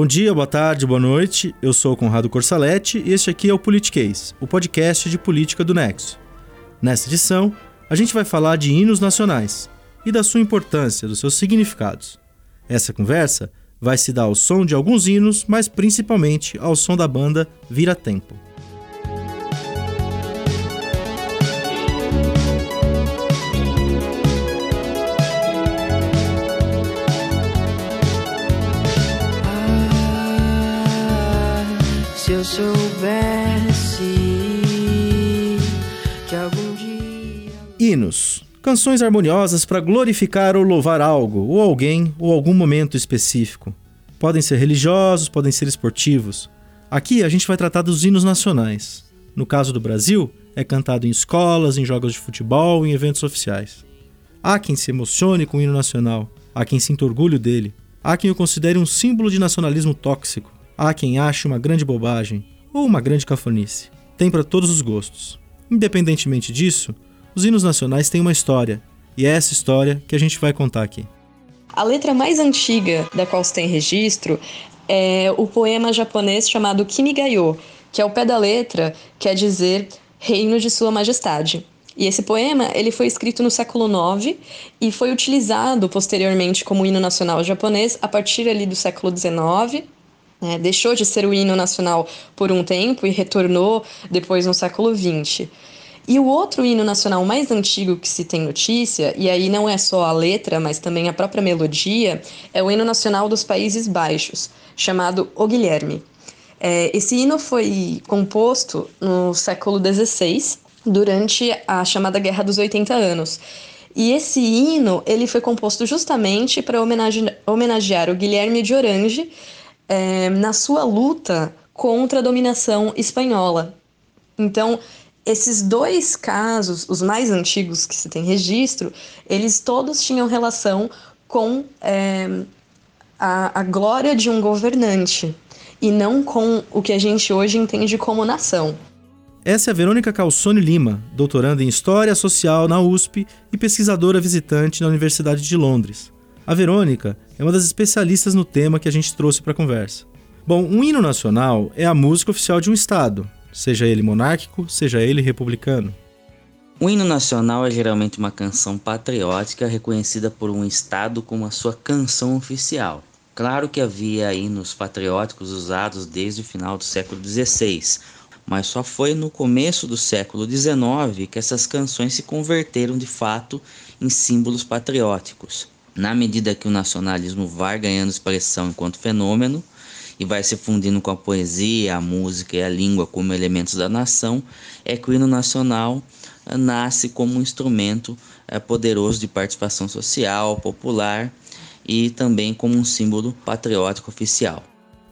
Bom dia, boa tarde, boa noite. Eu sou o Conrado Corsaletti e este aqui é o Politiquês, o podcast de política do Nexo. Nesta edição, a gente vai falar de hinos nacionais e da sua importância, dos seus significados. Essa conversa vai se dar ao som de alguns hinos, mas principalmente ao som da banda Vira Tempo. Se eu soubesse que algum dia. Hinos. Canções harmoniosas para glorificar ou louvar algo, ou alguém, ou algum momento específico. Podem ser religiosos, podem ser esportivos. Aqui a gente vai tratar dos hinos nacionais. No caso do Brasil, é cantado em escolas, em jogos de futebol, em eventos oficiais. Há quem se emocione com o hino nacional, há quem sinta orgulho dele, há quem o considere um símbolo de nacionalismo tóxico. Há quem ache uma grande bobagem ou uma grande cafonice. Tem para todos os gostos. Independentemente disso, os hinos nacionais têm uma história, e é essa história que a gente vai contar aqui. A letra mais antiga da qual se tem registro é o poema japonês chamado Kimigayo, que ao pé da letra quer dizer Reino de Sua Majestade. E esse poema ele foi escrito no século IX e foi utilizado posteriormente como hino nacional japonês a partir ali do século XIX é, deixou de ser o hino nacional por um tempo e retornou depois no século XX. E o outro hino nacional mais antigo que se tem notícia, e aí não é só a letra, mas também a própria melodia, é o hino nacional dos Países Baixos, chamado O Guilherme. É, esse hino foi composto no século XVI, durante a chamada Guerra dos 80 Anos. E esse hino ele foi composto justamente para homenagear, homenagear o Guilherme de Orange, é, na sua luta contra a dominação espanhola. Então, esses dois casos, os mais antigos que se tem registro, eles todos tinham relação com é, a, a glória de um governante e não com o que a gente hoje entende como nação. Essa é a Verônica Calçone Lima, doutoranda em História Social na USP e pesquisadora visitante na Universidade de Londres. A Verônica é uma das especialistas no tema que a gente trouxe para a conversa. Bom, um hino nacional é a música oficial de um Estado, seja ele monárquico, seja ele republicano. O hino nacional é geralmente uma canção patriótica reconhecida por um Estado como a sua canção oficial. Claro que havia hinos patrióticos usados desde o final do século XVI, mas só foi no começo do século XIX que essas canções se converteram de fato em símbolos patrióticos na medida que o nacionalismo vai ganhando expressão enquanto fenômeno e vai se fundindo com a poesia, a música e a língua como elementos da nação, é que o hino nacional eh, nasce como um instrumento é, poderoso de participação social, popular e também como um símbolo patriótico oficial.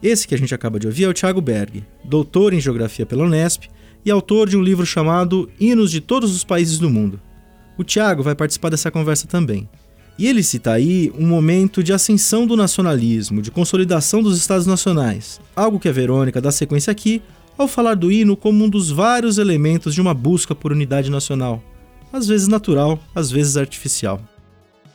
Esse que a gente acaba de ouvir é o Thiago Berg, doutor em Geografia pela Unesp e autor de um livro chamado Hinos de Todos os Países do Mundo. O Thiago vai participar dessa conversa também. E ele cita aí um momento de ascensão do nacionalismo, de consolidação dos estados nacionais, algo que a Verônica dá sequência aqui ao falar do hino como um dos vários elementos de uma busca por unidade nacional, às vezes natural, às vezes artificial.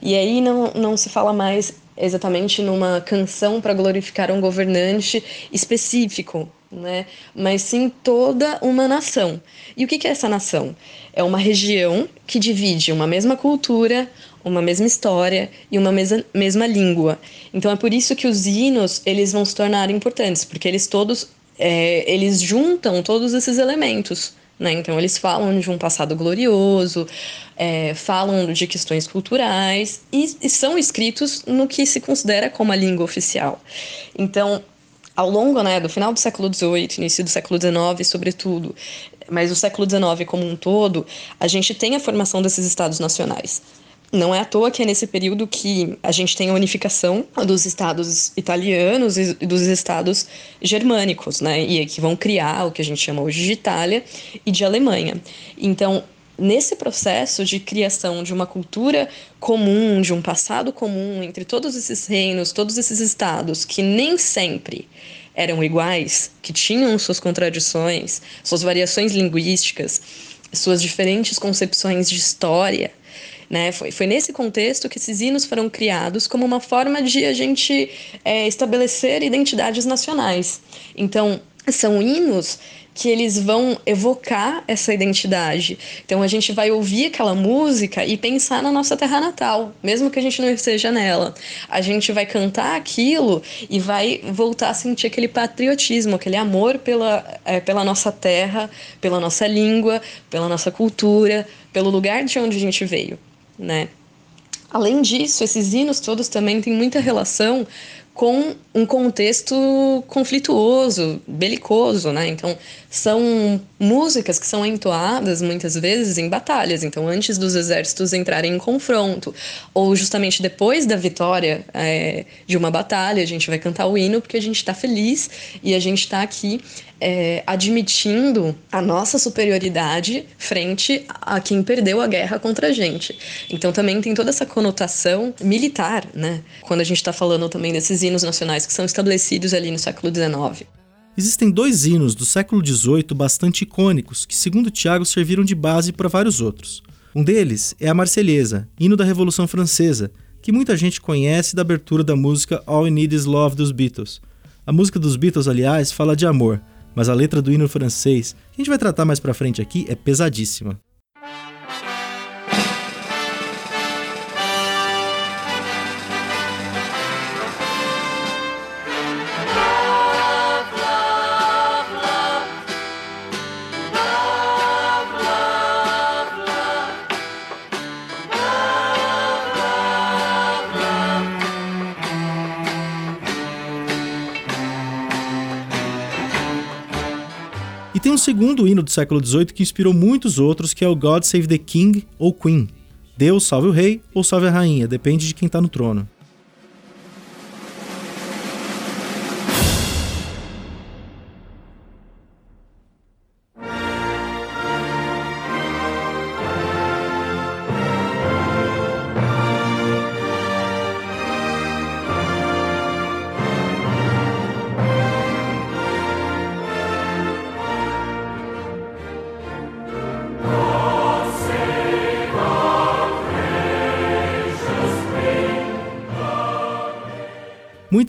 E aí não, não se fala mais exatamente numa canção para glorificar um governante específico, né? mas sim toda uma nação. E o que é essa nação? É uma região que divide uma mesma cultura, uma mesma história e uma mesma, mesma língua. Então é por isso que os hinos eles vão se tornar importantes, porque eles todos é, eles juntam todos esses elementos. Né? Então eles falam de um passado glorioso, é, falam de questões culturais e, e são escritos no que se considera como a língua oficial. Então ao longo né, do final do século XVIII, início do século XIX, sobretudo, mas o século XIX como um todo, a gente tem a formação desses estados nacionais. Não é à toa que é nesse período que a gente tem a unificação dos estados italianos e dos estados germânicos, né? E que vão criar o que a gente chama hoje de Itália e de Alemanha. Então, nesse processo de criação de uma cultura comum, de um passado comum entre todos esses reinos, todos esses estados que nem sempre eram iguais, que tinham suas contradições, suas variações linguísticas, suas diferentes concepções de história, Né? Foi, foi nesse contexto que esses hinos foram criados como uma forma de a gente é, estabelecer identidades nacionais. Então, são hinos que eles vão evocar essa identidade. Então a gente vai ouvir aquela música e pensar na nossa terra natal, mesmo que a gente não esteja nela. A gente vai cantar aquilo e vai voltar a sentir aquele patriotismo, aquele amor pela, é, pela nossa terra, pela nossa língua, pela nossa cultura, pelo lugar de onde a gente veio, né? Além disso, esses hinos todos também têm muita relação com um contexto conflituoso, belicoso, né? Então, são músicas que são entoadas muitas vezes em batalhas. Então, antes dos exércitos entrarem em confronto, ou justamente depois da vitória é, de uma batalha, a gente vai cantar o hino porque a gente está feliz e a gente está aqui é, admitindo a nossa superioridade frente a quem perdeu a guerra contra a gente. Então também tem toda essa conotação militar, né? Quando a gente está falando também desses hinos nacionais que são estabelecidos ali no século XIX. Existem dois hinos do século XVIII bastante icônicos que, segundo Tiago, serviram de base para vários outros. Um deles é a Marselhesa, hino da Revolução Francesa, que muita gente conhece da abertura da música All I Need Is Love dos Beatles. A música dos Beatles, aliás, fala de amor, mas a letra do hino francês, que a gente vai tratar mais pra frente aqui, é pesadíssima. Segundo hino do século XVIII que inspirou muitos outros, que é o God Save the King ou Queen. Deus salve o rei ou salve a rainha, depende de quem está no trono.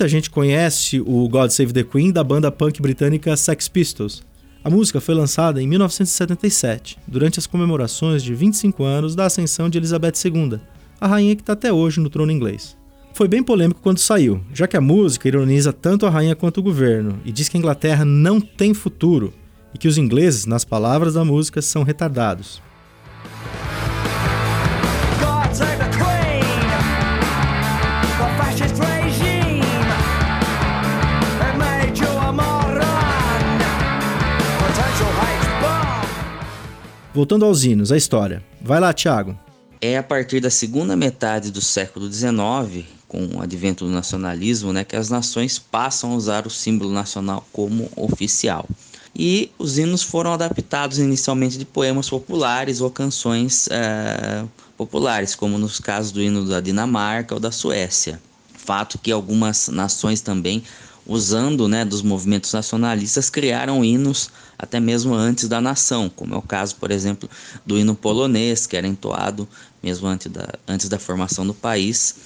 Muita gente conhece o God Save the Queen da banda punk britânica Sex Pistols. A música foi lançada em 1977, durante as comemorações de 25 anos da ascensão de Elizabeth II, a rainha que está até hoje no trono inglês. Foi bem polêmico quando saiu, já que a música ironiza tanto a rainha quanto o governo e diz que a Inglaterra não tem futuro e que os ingleses, nas palavras da música, são retardados. Voltando aos hinos, a história. Vai lá, Tiago. É a partir da segunda metade do século XIX, com o advento do nacionalismo, né, que as nações passam a usar o símbolo nacional como oficial. E os hinos foram adaptados inicialmente de poemas populares ou canções é, populares, como nos casos do hino da Dinamarca ou da Suécia. Fato que algumas nações também usando né, dos movimentos nacionalistas, criaram hinos até mesmo antes da nação, como é o caso, por exemplo, do hino polonês, que era entoado mesmo antes da, antes da formação do país,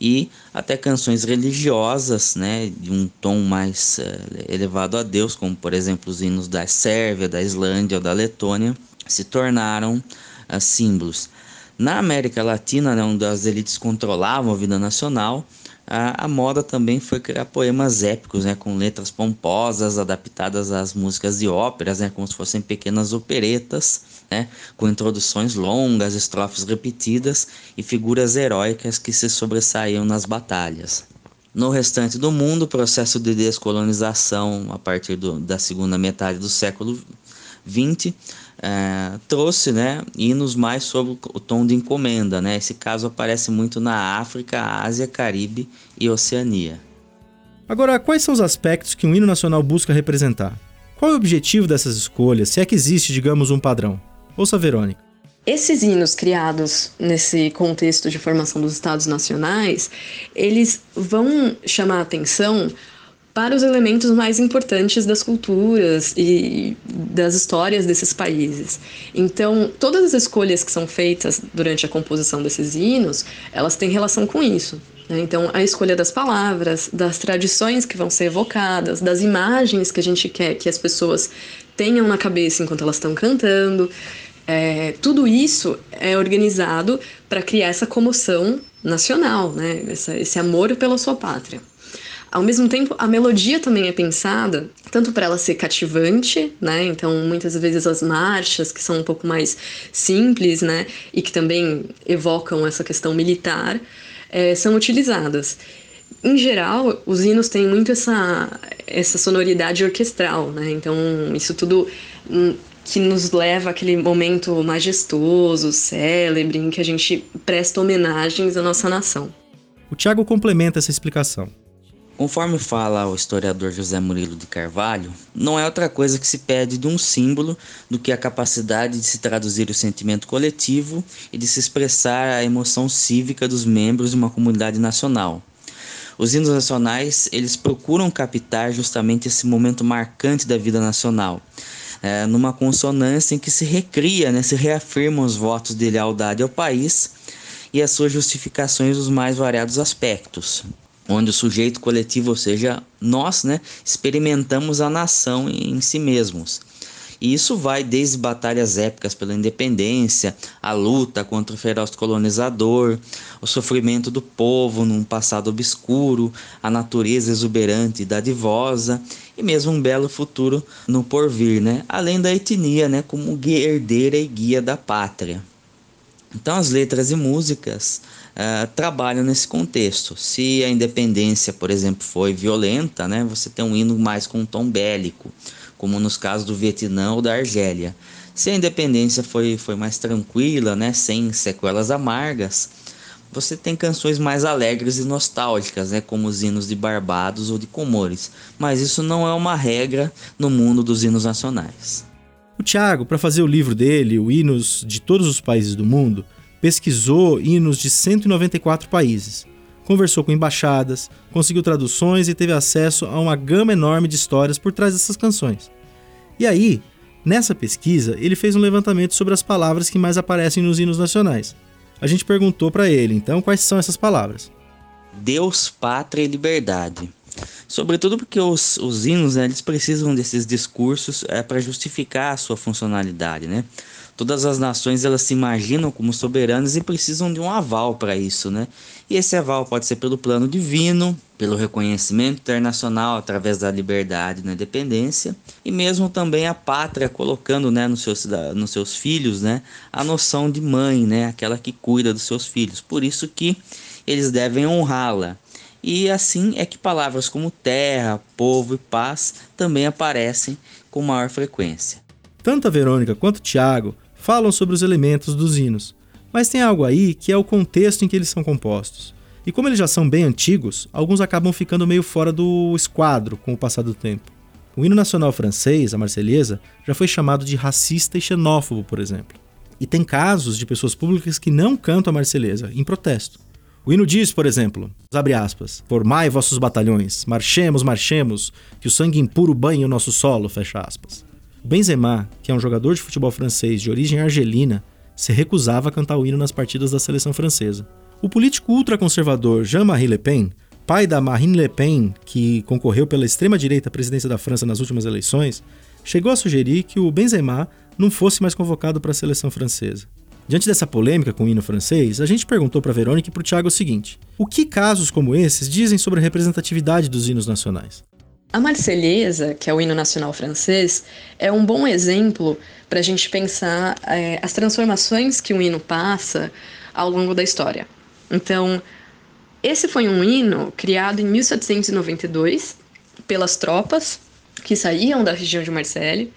e até canções religiosas, né, de um tom mais uh, elevado a Deus, como por exemplo os hinos da Sérvia, da Islândia ou da Letônia, se tornaram uh, símbolos. Na América Latina, né, onde as elites controlavam a vida nacional, a, a, moda também foi criar poemas épicos, né, com letras pomposas, adaptadas às músicas de óperas, né, como se fossem pequenas operetas, né, com introduções longas, estrofes repetidas e figuras heróicas que se sobressaíam nas batalhas. No restante do mundo, o processo de descolonização a partir do, da segunda metade do século XX é, trouxe né, hinos mais sobre o tom de encomenda. Né? Esse caso aparece muito na África, Ásia, Caribe e Oceania. Agora, quais são os aspectos que um hino nacional busca representar? Qual é o objetivo dessas escolhas, se é que existe, digamos, um padrão? Ouça a Verônica. Esses hinos criados nesse contexto de formação dos estados nacionais, eles vão chamar a atenção para os elementos mais importantes das culturas e das histórias desses países. Então, todas as escolhas que são feitas durante a composição desses hinos, elas têm relação com isso. Né? Então, a escolha das palavras, das tradições que vão ser evocadas, das imagens que a gente quer que as pessoas tenham na cabeça enquanto elas estão cantando. É, tudo isso é organizado para criar essa comoção nacional, né? Essa, esse amor pela sua pátria. Ao mesmo tempo, a melodia também é pensada tanto para ela ser cativante, né? Então, muitas vezes as marchas que são um pouco mais simples, né, e que também evocam essa questão militar, é, são utilizadas. Em geral, os hinos têm muito essa, essa sonoridade orquestral, né? Então, isso tudo hum, que nos leva àquele momento majestoso, célebre, em que a gente presta homenagens à nossa nação. O Tiago complementa essa explicação. Conforme fala o historiador José Murilo de Carvalho, não é outra coisa que se pede de um símbolo do que a capacidade de se traduzir o sentimento coletivo e de se expressar a emoção cívica dos membros de uma comunidade nacional. Os hinos nacionais, eles procuram captar justamente esse momento marcante da vida nacional, é, numa consonância em que se recria, né, se reafirmam os votos de lealdade ao país e as suas justificações dos mais variados aspectos onde o sujeito coletivo, ou seja, nós, né, experimentamos a nação em si mesmos. E isso vai desde batalhas épicas pela independência, a luta contra o feroz colonizador, o sofrimento do povo num passado obscuro, a natureza exuberante e dadivosa, e mesmo um belo futuro no porvir, né? além da etnia né? como herdeira e guia da pátria. Então, as letras e músicas uh, trabalham nesse contexto. Se a independência, por exemplo, foi violenta, né, você tem um hino mais com um tom bélico, como nos casos do Vietnã ou da Argélia. Se a independência foi, foi mais tranquila, né, sem sequelas amargas, você tem canções mais alegres e nostálgicas, né, como os hinos de Barbados ou de Comores. Mas isso não é uma regra no mundo dos hinos nacionais. O Tiago, para fazer o livro dele, o Hinos de Todos os Países do Mundo, pesquisou hinos de 194 países, conversou com embaixadas, conseguiu traduções e teve acesso a uma gama enorme de histórias por trás dessas canções. E aí, nessa pesquisa, ele fez um levantamento sobre as palavras que mais aparecem nos hinos nacionais. A gente perguntou para ele, então, quais são essas palavras. Deus, pátria e liberdade. Sobretudo porque os, os hinos né, eles precisam desses discursos é, para justificar a sua funcionalidade. Né? Todas as nações elas se imaginam como soberanas e precisam de um aval para isso. Né? E esse aval pode ser pelo plano divino, pelo reconhecimento internacional através da liberdade na independência e mesmo também a pátria colocando né, nos, seus, nos seus filhos né, a noção de mãe, né, aquela que cuida dos seus filhos. Por isso que eles devem honrá-la e assim é que palavras como terra, povo e paz também aparecem com maior frequência. Tanto a Verônica quanto Tiago falam sobre os elementos dos hinos, mas tem algo aí que é o contexto em que eles são compostos. E como eles já são bem antigos, alguns acabam ficando meio fora do esquadro com o passar do tempo. O hino nacional francês, a Marselhesa, já foi chamado de racista e xenófobo, por exemplo. E tem casos de pessoas públicas que não cantam a Marselhesa, em protesto. O hino diz, por exemplo, abre aspas, formai vossos batalhões, marchemos, marchemos, que o sangue impuro banhe o nosso solo, fecha aspas. Benzema, que é um jogador de futebol francês de origem argelina, se recusava a cantar o hino nas partidas da seleção francesa. O político ultraconservador Jean-Marie Le Pen, pai da Marine Le Pen, que concorreu pela extrema-direita à presidência da França nas últimas eleições, chegou a sugerir que o Benzema não fosse mais convocado para a seleção francesa. Diante dessa polêmica com o hino francês, a gente perguntou para Verônica e para o Tiago o seguinte: o que casos como esses dizem sobre a representatividade dos hinos nacionais? A Marselhesa, que é o hino nacional francês, é um bom exemplo para a gente pensar é, as transformações que o hino passa ao longo da história. Então, esse foi um hino criado em 1792 pelas tropas que saíam da região de Marseille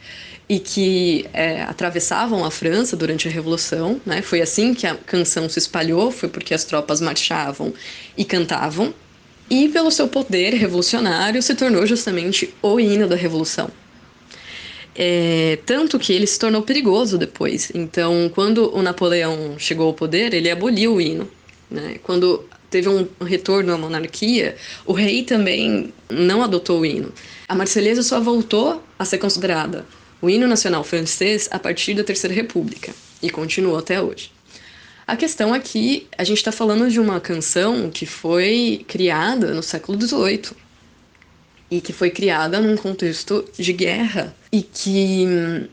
e que é, atravessavam a França durante a Revolução. Né? Foi assim que a canção se espalhou, foi porque as tropas marchavam e cantavam. E pelo seu poder revolucionário se tornou justamente o hino da Revolução. É, tanto que ele se tornou perigoso depois. Então, quando o Napoleão chegou ao poder, ele aboliu o hino. Né? Quando teve um retorno à monarquia, o rei também não adotou o hino. A Marselhesa só voltou a ser considerada o hino nacional francês a partir da Terceira República e continuou até hoje. A questão é que a gente está falando de uma canção que foi criada no século XVIII e que foi criada num contexto de guerra e que hum,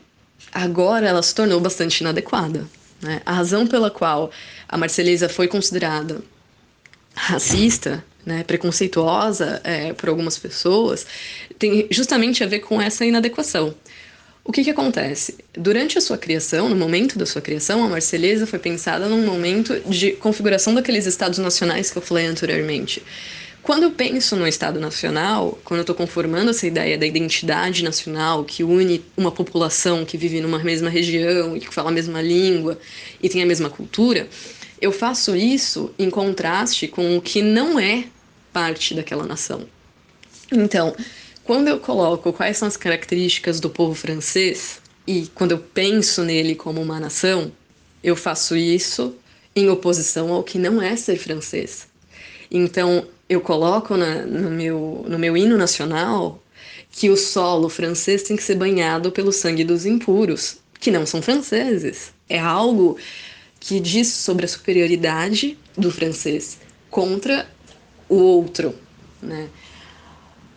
agora ela se tornou bastante inadequada. Né? A razão pela qual a Marselhesa foi considerada racista, né, preconceituosa é, por algumas pessoas, tem justamente a ver com essa inadequação. O que, que acontece? Durante a sua criação, no momento da sua criação, a Marselhesa foi pensada num momento de configuração daqueles estados nacionais que eu falei anteriormente. Quando eu penso no Estado Nacional, quando eu estou conformando essa ideia da identidade nacional que une uma população que vive numa mesma região e que fala a mesma língua e tem a mesma cultura, eu faço isso em contraste com o que não é parte daquela nação. Então, quando eu coloco quais são as características do povo francês e quando eu penso nele como uma nação, eu faço isso em oposição ao que não é ser francês. Então, eu coloco na, no, meu, no meu hino nacional que o solo francês tem que ser banhado pelo sangue dos impuros, que não são franceses. É algo que diz sobre a superioridade do francês contra o outro, né?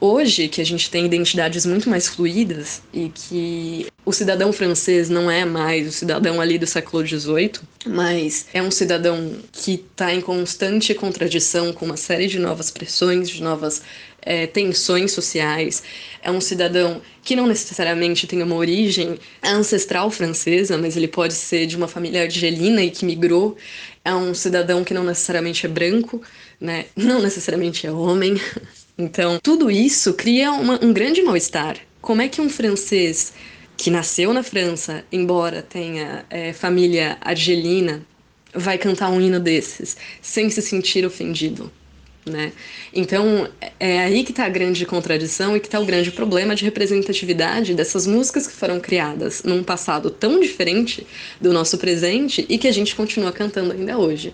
Hoje, que a gente tem identidades muito mais fluídas e que o cidadão francês não é mais o cidadão ali do século XVIII, mas é um cidadão que está em constante contradição com uma série de novas pressões, de novas é, tensões sociais. É um cidadão que não necessariamente tem uma origem ancestral francesa, mas ele pode ser de uma família argelina e que migrou. É um cidadão que não necessariamente é branco, né? não necessariamente é homem. Então, tudo isso cria uma, um grande mal-estar. Como é que um francês que nasceu na França, embora tenha é, família argelina, vai cantar um hino desses sem se sentir ofendido? Né? Então é aí que está a grande contradição e que está o grande problema de representatividade dessas músicas que foram criadas num passado tão diferente do nosso presente e que a gente continua cantando ainda hoje.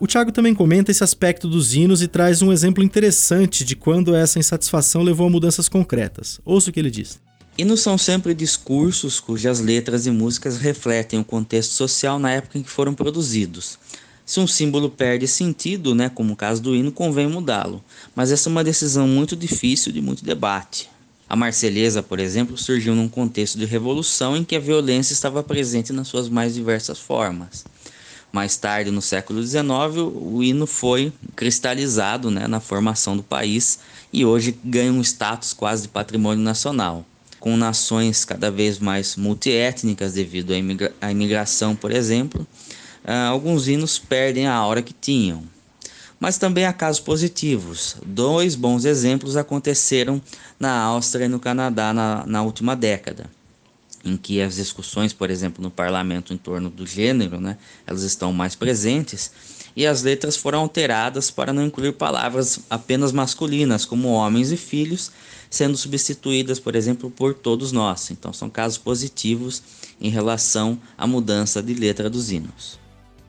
O Thiago também comenta esse aspecto dos hinos e traz um exemplo interessante de quando essa insatisfação levou a mudanças concretas. Ouça o que ele diz. Hinos são sempre discursos cujas letras e músicas refletem o contexto social na época em que foram produzidos. Se um símbolo perde sentido, né, como o caso do hino, convém mudá-lo, mas essa é uma decisão muito difícil de muito debate. A Marselhesa, por exemplo, surgiu num contexto de revolução em que a violência estava presente nas suas mais diversas formas. Mais tarde, no século XIX, o hino foi cristalizado né, na formação do país e hoje ganha um status quase de patrimônio nacional. Com nações cada vez mais multiétnicas devido à, imigra à imigração, por exemplo, uh, alguns hinos perdem a aura que tinham. Mas também há casos positivos. Dois bons exemplos aconteceram na Áustria e no Canadá na, na última década em que as discussões, por exemplo, no parlamento em torno do gênero, né, elas estão mais presentes, e as letras foram alteradas para não incluir palavras apenas masculinas, como homens e filhos, sendo substituídas, por exemplo, por todos nós. Então, são casos positivos em relação à mudança de letra dos hinos.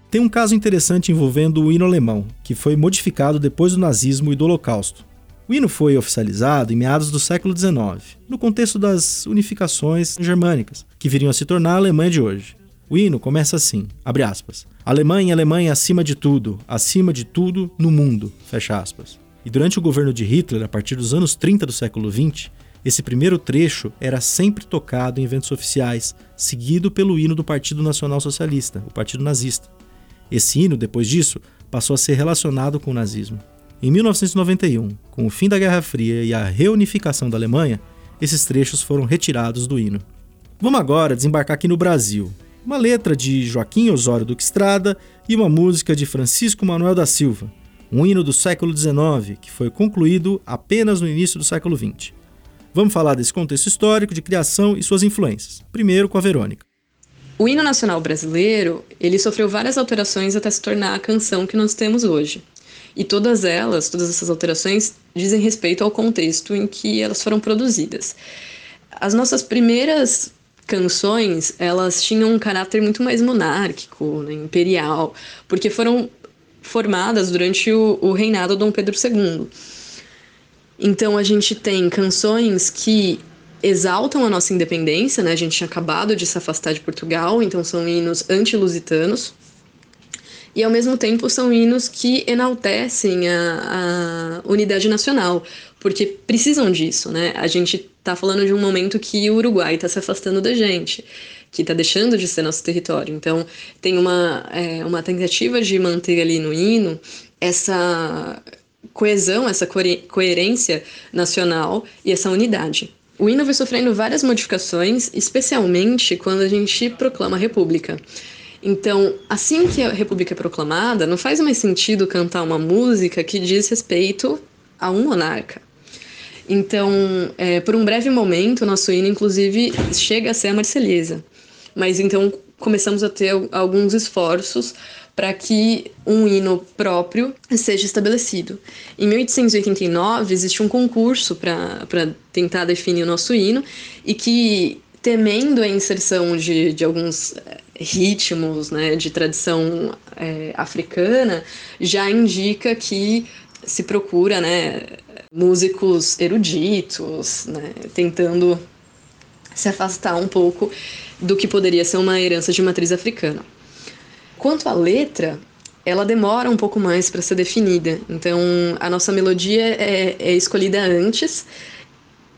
Tem um caso interessante envolvendo o hino alemão, que foi modificado depois do nazismo e do Holocausto. O hino foi oficializado em meados do século XIX, no contexto das unificações germânicas, que viriam a se tornar a Alemanha de hoje. O hino começa assim, abre aspas, Alemanha, Alemanha acima de tudo, acima de tudo no mundo, fecha aspas. E durante o governo de Hitler, a partir dos anos 30 do século XX, esse primeiro trecho era sempre tocado em eventos oficiais, seguido pelo hino do Partido Nacional Socialista, o Partido Nazista. Esse hino, depois disso, passou a ser relacionado com o nazismo. Em 1991, com o fim da Guerra Fria e a reunificação da Alemanha, esses trechos foram retirados do hino. Vamos agora desembarcar aqui no Brasil. Uma letra de Joaquim Osório Duque Estrada e uma música de Francisco Manuel da Silva, um hino do século XIX que foi concluído apenas no início do século XX. Vamos falar desse contexto histórico de criação e suas influências. Primeiro com a Verônica. O hino nacional brasileiro, ele sofreu várias alterações até se tornar a canção que nós temos hoje. E todas elas, todas essas alterações, dizem respeito ao contexto em que elas foram produzidas. As nossas primeiras canções, elas tinham um caráter muito mais monárquico, né, imperial, porque foram formadas durante o, o reinado de Dom Pedro II. Então a gente tem canções que exaltam a nossa independência, né? A gente tinha acabado de se afastar de Portugal, então são hinos anti-lusitanos. E ao mesmo tempo são hinos que enaltecem a, a unidade nacional, porque precisam disso, né? A gente está falando de um momento que o Uruguai está se afastando da gente, que está deixando de ser nosso território. Então tem uma, é, uma tentativa de manter ali no hino essa coesão, essa coerência nacional e essa unidade. O hino vai sofrendo várias modificações, especialmente quando a gente proclama a República. Então, assim que a República é proclamada, não faz mais sentido cantar uma música que diz respeito a um monarca. Então, é, por um breve momento, nosso hino, inclusive, chega a ser a Marselhesa. Mas então começamos a ter alguns esforços para que um hino próprio seja estabelecido. Em 1889, existe um concurso para tentar definir o nosso hino e que, temendo a inserção de, de alguns eh, ritmos né, de tradição é, africana, já indica que se procura né, músicos eruditos, né, tentando se afastar um pouco do que poderia ser uma herança de matriz africana. Quanto à letra, ela demora um pouco mais para ser definida. Então, a nossa melodia é, é escolhida antes,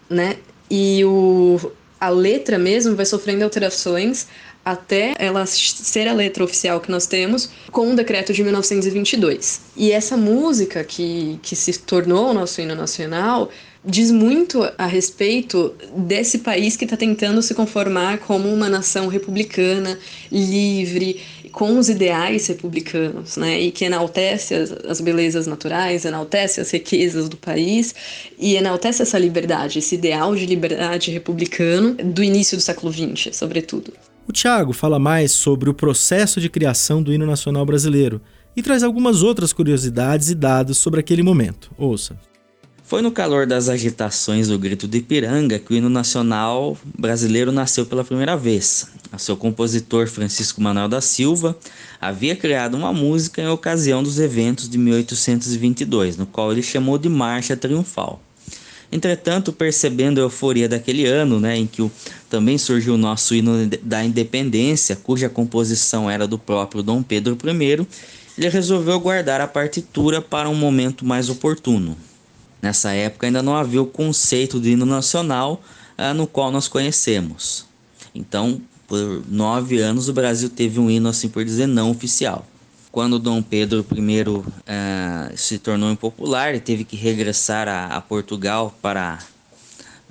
né? E o, a letra mesmo vai sofrendo alterações até ela ser a letra oficial que nós temos com o decreto de 1922. E essa música que, que se tornou o nosso hino nacional diz muito a respeito desse país que está tentando se conformar como uma nação republicana, livre, com os ideais republicanos, né? E que enaltece as, as belezas naturais, enaltece as riquezas do país e enaltece essa liberdade, esse ideal de liberdade republicano do início do século XX, sobretudo. O Tiago fala mais sobre o processo de criação do hino nacional brasileiro e traz algumas outras curiosidades e dados sobre aquele momento. Ouça. Foi no calor das agitações do Grito de Ipiranga que o hino nacional brasileiro nasceu pela primeira vez. O seu compositor Francisco Manuel da Silva havia criado uma música em ocasião dos eventos de 1822, no qual ele chamou de Marcha Triunfal. Entretanto, percebendo a euforia daquele ano, né, em que o, também surgiu o nosso hino da independência, cuja composição era do próprio Dom Pedro I, ele resolveu guardar a partitura para um momento mais oportuno. Nessa época ainda não havia o conceito de hino nacional ah, no qual nós conhecemos. Então, por nove anos, o Brasil teve um hino, assim por dizer, não oficial. Quando Dom Pedro I ah, se tornou impopular, ele teve que regressar a, a Portugal para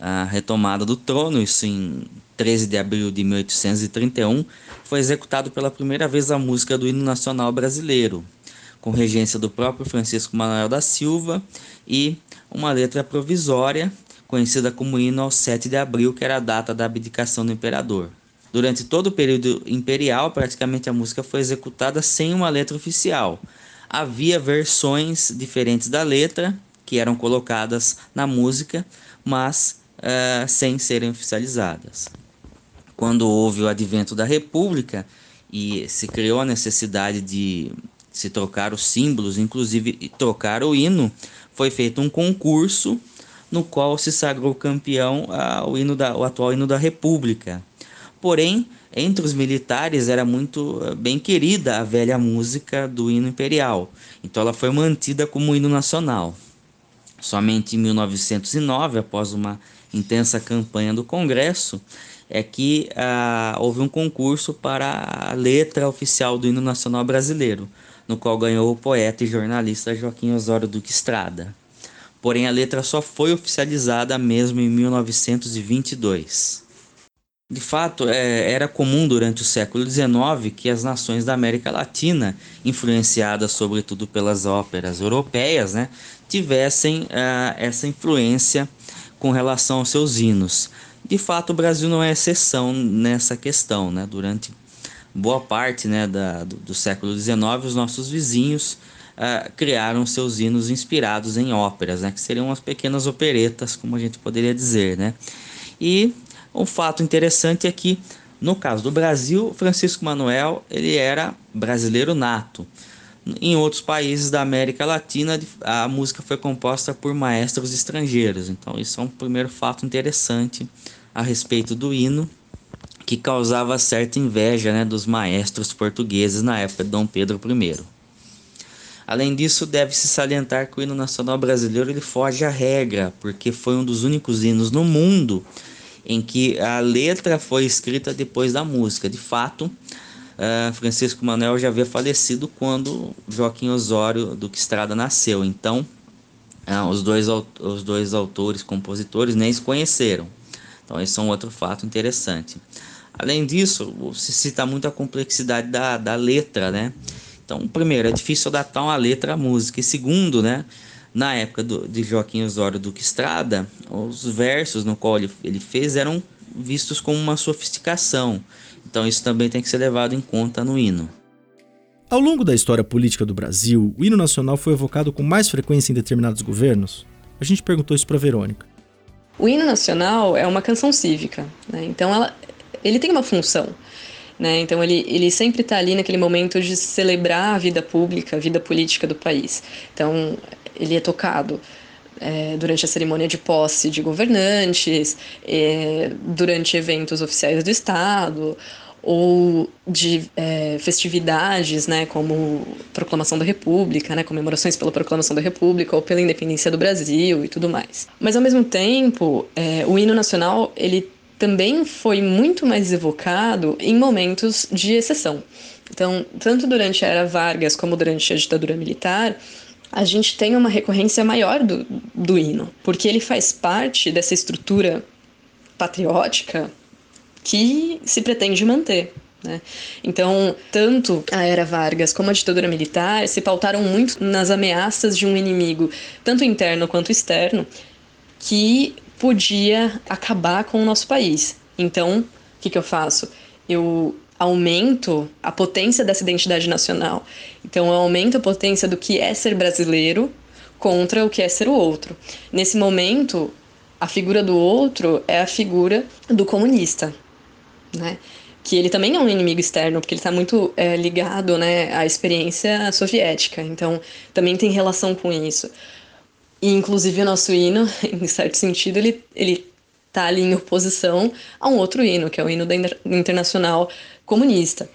a retomada do trono, isso em 13 de abril de 1831, foi executado pela primeira vez a música do hino nacional brasileiro, com regência do próprio Francisco Manuel da Silva e uma letra provisória, conhecida como hino ao 7 de abril, que era a data da abdicação do imperador. Durante todo o período imperial, praticamente a música foi executada sem uma letra oficial. Havia versões diferentes da letra que eram colocadas na música, mas uh, sem serem oficializadas. Quando houve o advento da República e se criou a necessidade de se trocar os símbolos, inclusive trocar o hino, foi feito um concurso no qual se sagrou campeão ah, o, hino da, o atual hino da República. Porém, entre os militares era muito ah, bem querida a velha música do hino imperial, então ela foi mantida como hino nacional. Somente em 1909, após uma intensa campanha do Congresso, é que ah, houve um concurso para a letra oficial do hino nacional brasileiro no qual ganhou o poeta e jornalista Joaquim Osório Duque Estrada. Porém, a letra só foi oficializada mesmo em 1922. De fato, é, era comum durante o século XIX que as nações da América Latina, influenciadas sobretudo pelas óperas europeias, né, tivessem uh, essa influência com relação aos seus hinos. De fato, o Brasil não é exceção nessa questão. Né? Durante boa parte né, da, do, do século XIX, os nossos vizinhos uh, criaram seus hinos inspirados em óperas, né, que seriam umas pequenas operetas, como a gente poderia dizer. Né? E um fato interessante é que, no caso do Brasil, Francisco Manuel ele era brasileiro nato. Em outros países da América Latina, a música foi composta por maestros estrangeiros. Então, isso é um primeiro fato interessante a respeito do hino, que causava certa inveja né, dos maestros portugueses na época de Dom Pedro I. Além disso, deve-se salientar que o hino nacional brasileiro ele foge à regra, porque foi um dos únicos hinos no mundo em que a letra foi escrita depois da música. De fato, uh, Francisco Manuel já havia falecido quando Joaquim Osório Duque Estrada nasceu. Então, uh, os, dois, os dois autores, compositores, nem se conheceram. Então, esse é um outro fato interessante. Além disso, se cita muito a complexidade da, da letra, né? Então, primeiro, é difícil adaptar uma letra à música. E segundo, né? Na época do, de Joaquim Osório Duque Estrada, os versos no qual ele, ele fez eram vistos como uma sofisticação. Então isso também tem que ser levado em conta no hino. Ao longo da história política do Brasil, o hino nacional foi evocado com mais frequência em determinados governos? A gente perguntou isso para Verônica. O hino nacional é uma canção cívica, né? então ela, ele tem uma função. Né? Então ele, ele sempre está ali naquele momento de celebrar a vida pública, a vida política do país. Então ele é tocado é, durante a cerimônia de posse de governantes, é, durante eventos oficiais do Estado, ou de é, festividades, né, como proclamação da República, né, comemorações pela proclamação da República ou pela independência do Brasil e tudo mais. Mas ao mesmo tempo, é, o hino nacional ele também foi muito mais evocado em momentos de exceção. Então, tanto durante a era Vargas como durante a ditadura militar, a gente tem uma recorrência maior do, do hino, porque ele faz parte dessa estrutura patriótica que se pretende manter. Né? Então, tanto a era Vargas como a ditadura militar se pautaram muito nas ameaças de um inimigo, tanto interno quanto externo, que podia acabar com o nosso país. Então, o que, que eu faço? Eu aumento a potência dessa identidade nacional. Então, eu aumento a potência do que é ser brasileiro contra o que é ser o outro. Nesse momento, a figura do outro é a figura do comunista, né? Que ele também é um inimigo externo, porque ele está muito é, ligado né, à experiência soviética. Então, também tem relação com isso. E, inclusive, o nosso hino, em certo sentido, ele, ele tá ali em oposição a um outro hino, que é o hino da Internacional Comunista.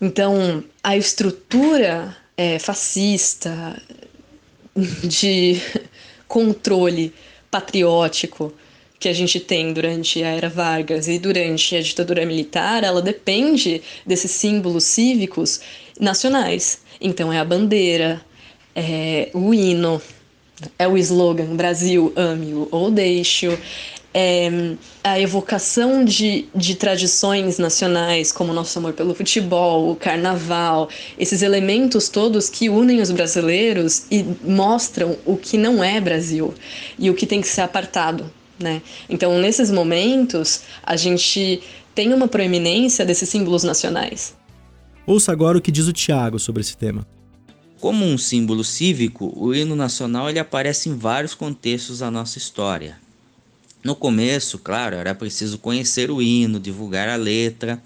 Então, a estrutura é, fascista de controle patriótico que a gente tem durante a era Vargas e durante a ditadura militar, ela depende desses símbolos cívicos nacionais. Então é a bandeira, é o hino, é o slogan Brasil ame-o ou deixe-o, é, a evocação de, de tradições nacionais, como o nosso amor pelo futebol, o carnaval, esses elementos todos que unem os brasileiros e mostram o que não é Brasil e o que tem que ser apartado. Né? Então, nesses momentos, a gente tem uma proeminência desses símbolos nacionais. Ouça agora o que diz o Tiago sobre esse tema. Como um símbolo cívico, o hino nacional ele aparece em vários contextos da nossa história. No começo, claro, era preciso conhecer o hino, divulgar a letra,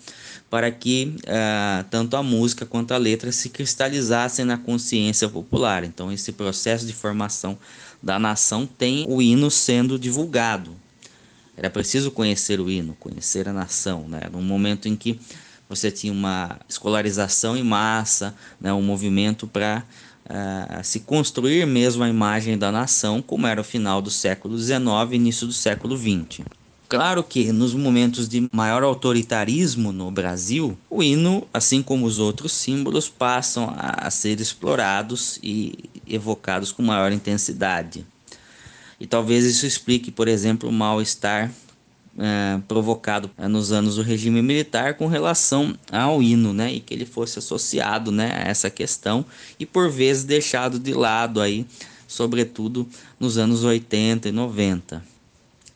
para que uh, tanto a música quanto a letra se cristalizassem na consciência popular. Então, esse processo de formação da nação tem o hino sendo divulgado. Era preciso conhecer o hino, conhecer a nação, né? Num momento em que você tinha uma escolarização em massa, né? um movimento para se construir mesmo a imagem da nação, como era o final do século XIX e início do século XX. Claro que nos momentos de maior autoritarismo no Brasil, o hino, assim como os outros símbolos, passam a ser explorados e evocados com maior intensidade. E talvez isso explique, por exemplo, o mal-estar é, provocado é, nos anos do regime militar com relação ao hino, né, e que ele fosse associado, né, a essa questão e por vezes deixado de lado aí, sobretudo nos anos 80 e 90.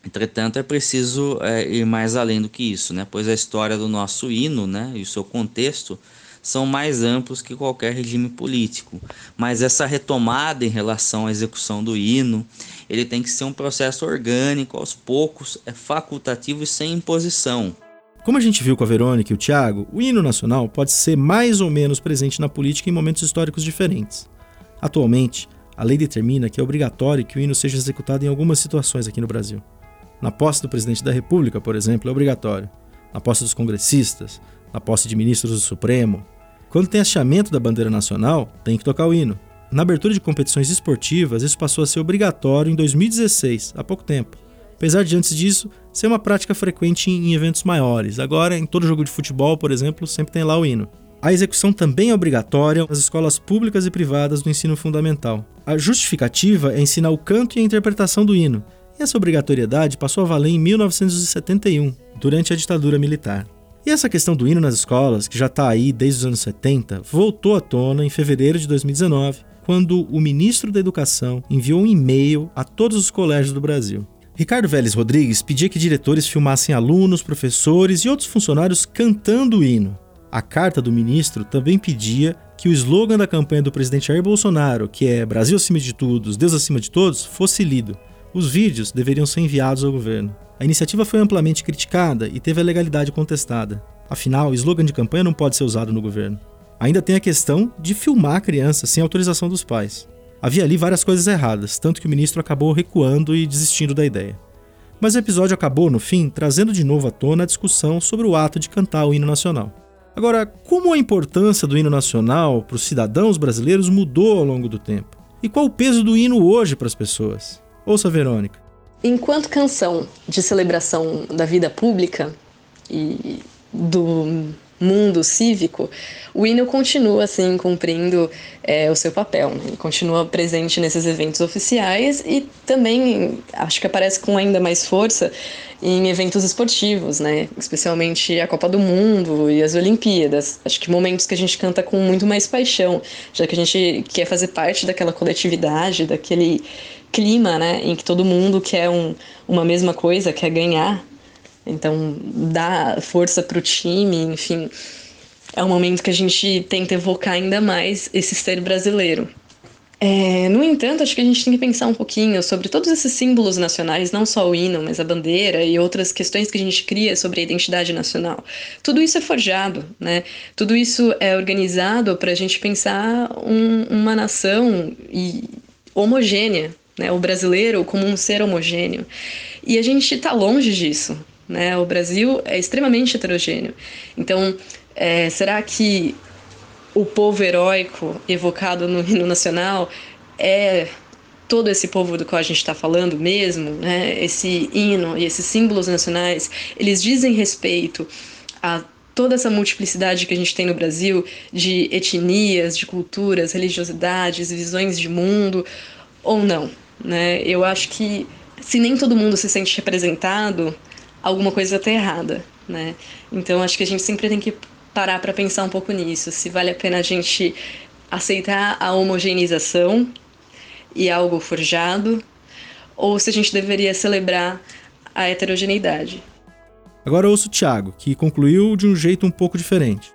Entretanto, é preciso é, ir mais além do que isso, né, pois a história do nosso hino, né, e o seu contexto são mais amplos que qualquer regime político. Mas essa retomada em relação à execução do hino, ele tem que ser um processo orgânico, aos poucos, é facultativo e sem imposição. Como a gente viu com a Verônica e o Tiago, o hino nacional pode ser mais ou menos presente na política em momentos históricos diferentes. Atualmente, a lei determina que é obrigatório que o hino seja executado em algumas situações aqui no Brasil. Na posse do presidente da República, por exemplo, é obrigatório. Na posse dos congressistas, na posse de ministros do Supremo. Quando tem hasteamento da bandeira nacional, tem que tocar o hino. Na abertura de competições esportivas, isso passou a ser obrigatório em 2016, há pouco tempo. Apesar de antes disso ser uma prática frequente em eventos maiores. Agora, em todo jogo de futebol, por exemplo, sempre tem lá o hino. A execução também é obrigatória nas escolas públicas e privadas do ensino fundamental. A justificativa é ensinar o canto e a interpretação do hino. E essa obrigatoriedade passou a valer em 1971, durante a ditadura militar. E essa questão do hino nas escolas, que já está aí desde os anos 70, voltou à tona em fevereiro de 2019, quando o ministro da Educação enviou um e-mail a todos os colégios do Brasil. Ricardo Vélez Rodrigues pedia que diretores filmassem alunos, professores e outros funcionários cantando o hino. A carta do ministro também pedia que o slogan da campanha do presidente Jair Bolsonaro, que é Brasil acima de todos, Deus acima de todos, fosse lido. Os vídeos deveriam ser enviados ao governo. A iniciativa foi amplamente criticada e teve a legalidade contestada. Afinal, slogan de campanha não pode ser usado no governo. Ainda tem a questão de filmar a criança sem autorização dos pais. Havia ali várias coisas erradas, tanto que o ministro acabou recuando e desistindo da ideia. Mas o episódio acabou, no fim, trazendo de novo à tona a discussão sobre o ato de cantar o hino nacional. Agora, como a importância do hino nacional para os cidadãos brasileiros mudou ao longo do tempo? E qual o peso do hino hoje para as pessoas? Ouça, Verônica. Enquanto canção de celebração da vida pública e do mundo cívico, o hino continua assim cumprindo é, o seu papel, né? ele continua presente nesses eventos oficiais e também acho que aparece com ainda mais força em eventos esportivos, né? Especialmente a Copa do Mundo e as Olimpíadas. Acho que momentos que a gente canta com muito mais paixão, já que a gente quer fazer parte daquela coletividade, daquele clima, né, em que todo mundo quer um, uma mesma coisa, quer ganhar então, dá força para o time, enfim. É um momento que a gente tenta evocar ainda mais esse ser brasileiro. É, no entanto, acho que a gente tem que pensar um pouquinho sobre todos esses símbolos nacionais, não só o hino, mas a bandeira e outras questões que a gente cria sobre a identidade nacional. Tudo isso é forjado, né? Tudo isso é organizado para a gente pensar um, uma nação e homogênea, né? O brasileiro como um ser homogêneo. E a gente está longe disso. Né? O Brasil é extremamente heterogêneo. Então, é, será que o povo heróico evocado no hino nacional é todo esse povo do qual a gente está falando mesmo, né? Esse hino e esses símbolos nacionais, eles dizem respeito a toda essa multiplicidade que a gente tem no Brasil de etnias, de culturas, religiosidades, visões de mundo, ou não, né? Eu acho que se nem todo mundo se sente representado, alguma coisa está errada, né? Então acho que a gente sempre tem que parar para pensar um pouco nisso, se vale a pena a gente aceitar a homogeneização e algo forjado, ou se a gente deveria celebrar a heterogeneidade. Agora ouço o Thiago, que concluiu de um jeito um pouco diferente.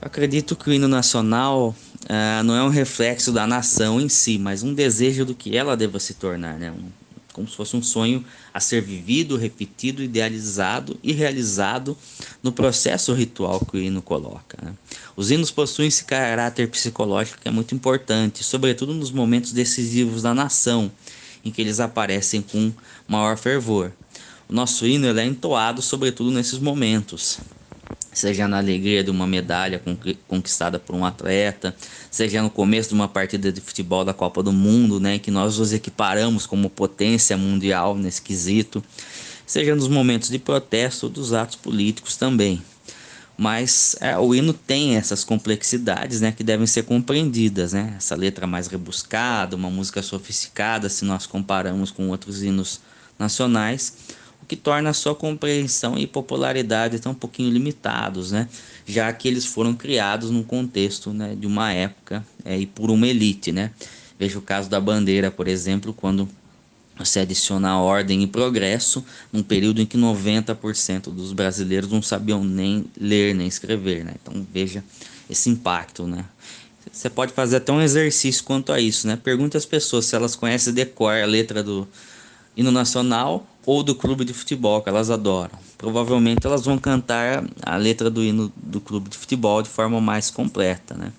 acredito que o hino nacional uh, não é um reflexo da nação em si, mas um desejo do que ela deva se tornar, né? Um, como se fosse um sonho a ser vivido, repetido, idealizado e realizado no processo ritual que o hino coloca. Né? Os hinos possuem esse caráter psicológico que é muito importante, sobretudo nos momentos decisivos da nação, em que eles aparecem com maior fervor. O nosso hino é entoado sobretudo nesses momentos seja na alegria de uma medalha conquistada por um atleta, seja no começo de uma partida de futebol da Copa do Mundo, né, que nós os equiparamos como potência mundial nesse quesito, seja nos momentos de protesto ou dos atos políticos também. Mas é, o hino tem essas complexidades né, que devem ser compreendidas. Né? Essa letra mais rebuscada, uma música sofisticada, se nós comparamos com outros hinos nacionais que torna a sua compreensão e popularidade tão um pouquinho limitados, né? já que eles foram criados num contexto né, de uma época é, e por uma elite. Né? Veja o caso da bandeira, por exemplo, quando você adiciona ordem e progresso, num período em que 90% dos brasileiros não sabiam nem ler nem escrever. Né? Então veja esse impacto. Né? Você pode fazer até um exercício quanto a isso. Né? Pergunte às pessoas se elas conhecem de cor a letra do hino nacional ou do clube de futebol que elas adoram. provavelmente elas vão cantar a letra do hino do clube de futebol de forma mais completa, né?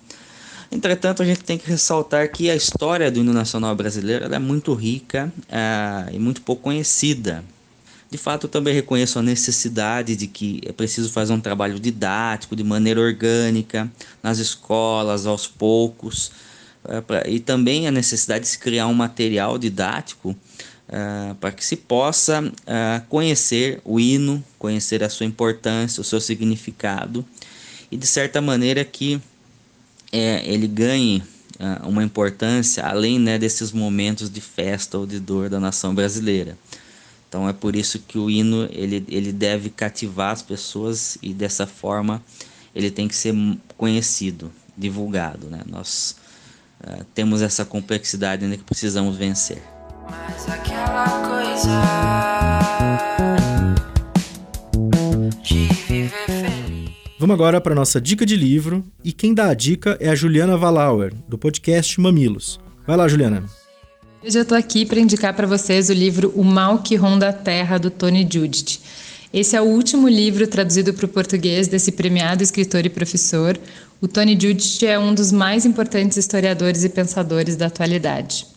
Entretanto, a gente tem que ressaltar que a história do hino nacional brasileiro é muito rica é, e muito pouco conhecida. De fato, eu também reconheço a necessidade de que é preciso fazer um trabalho didático de maneira orgânica nas escolas, aos poucos, é, pra, e também a necessidade de se criar um material didático é, para que se possa é, conhecer o hino, conhecer a sua importância, o seu significado, e de certa maneira que é, ele ganhe uh, uma importância além né, desses momentos de festa ou de dor da nação brasileira. Então é por isso que o hino ele, ele deve cativar as pessoas e dessa forma ele tem que ser conhecido, divulgado. Né? Nós uh, temos essa complexidade ainda que precisamos vencer. Mas aquela coisa Vamos agora para nossa dica de livro e quem dá a dica é a Juliana Valauer, do podcast Mamilos. Vai lá, Juliana. Hoje eu estou aqui para indicar para vocês o livro O Mal que Ronda a Terra, do Tony Judith. Esse é o último livro traduzido para o português desse premiado escritor e professor. O Tony Judith é um dos mais importantes historiadores e pensadores da atualidade.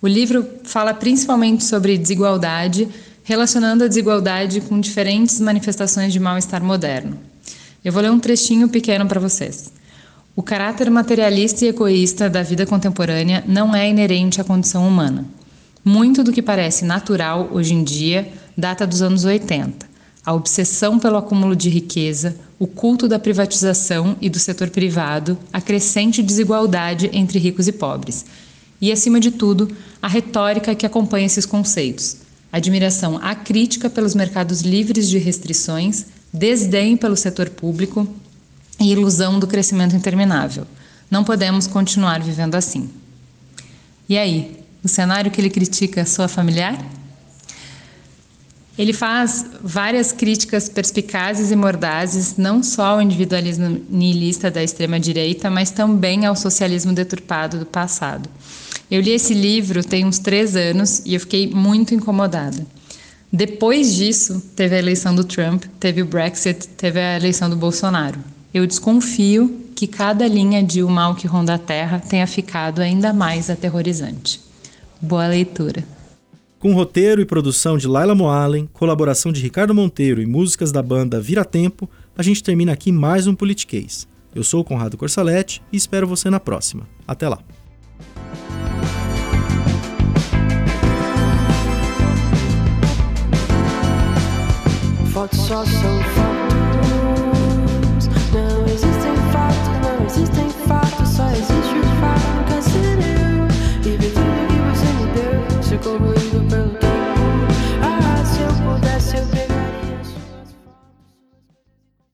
O livro fala principalmente sobre desigualdade, relacionando a desigualdade com diferentes manifestações de mal-estar moderno. Eu vou ler um trechinho pequeno para vocês. O caráter materialista e egoísta da vida contemporânea não é inerente à condição humana. Muito do que parece natural hoje em dia data dos anos 80. A obsessão pelo acúmulo de riqueza, o culto da privatização e do setor privado, a crescente desigualdade entre ricos e pobres. E, acima de tudo, a retórica que acompanha esses conceitos. Admiração acrítica pelos mercados livres de restrições desdém pelo setor público e ilusão do crescimento interminável. Não podemos continuar vivendo assim. E aí, o cenário que ele critica soa familiar? Ele faz várias críticas perspicazes e mordazes, não só ao individualismo nihilista da extrema-direita, mas também ao socialismo deturpado do passado. Eu li esse livro tem uns três anos e eu fiquei muito incomodada. Depois disso, teve a eleição do Trump, teve o Brexit, teve a eleição do Bolsonaro. Eu desconfio que cada linha de O Mal que Ronda a Terra tenha ficado ainda mais aterrorizante. Boa leitura. Com roteiro e produção de Laila Moalen, colaboração de Ricardo Monteiro e músicas da banda Vira Tempo, a gente termina aqui mais um Politiquês. Eu sou o Conrado Corsalete e espero você na próxima. Até lá! Thoughts are so far. No existing facts, no existing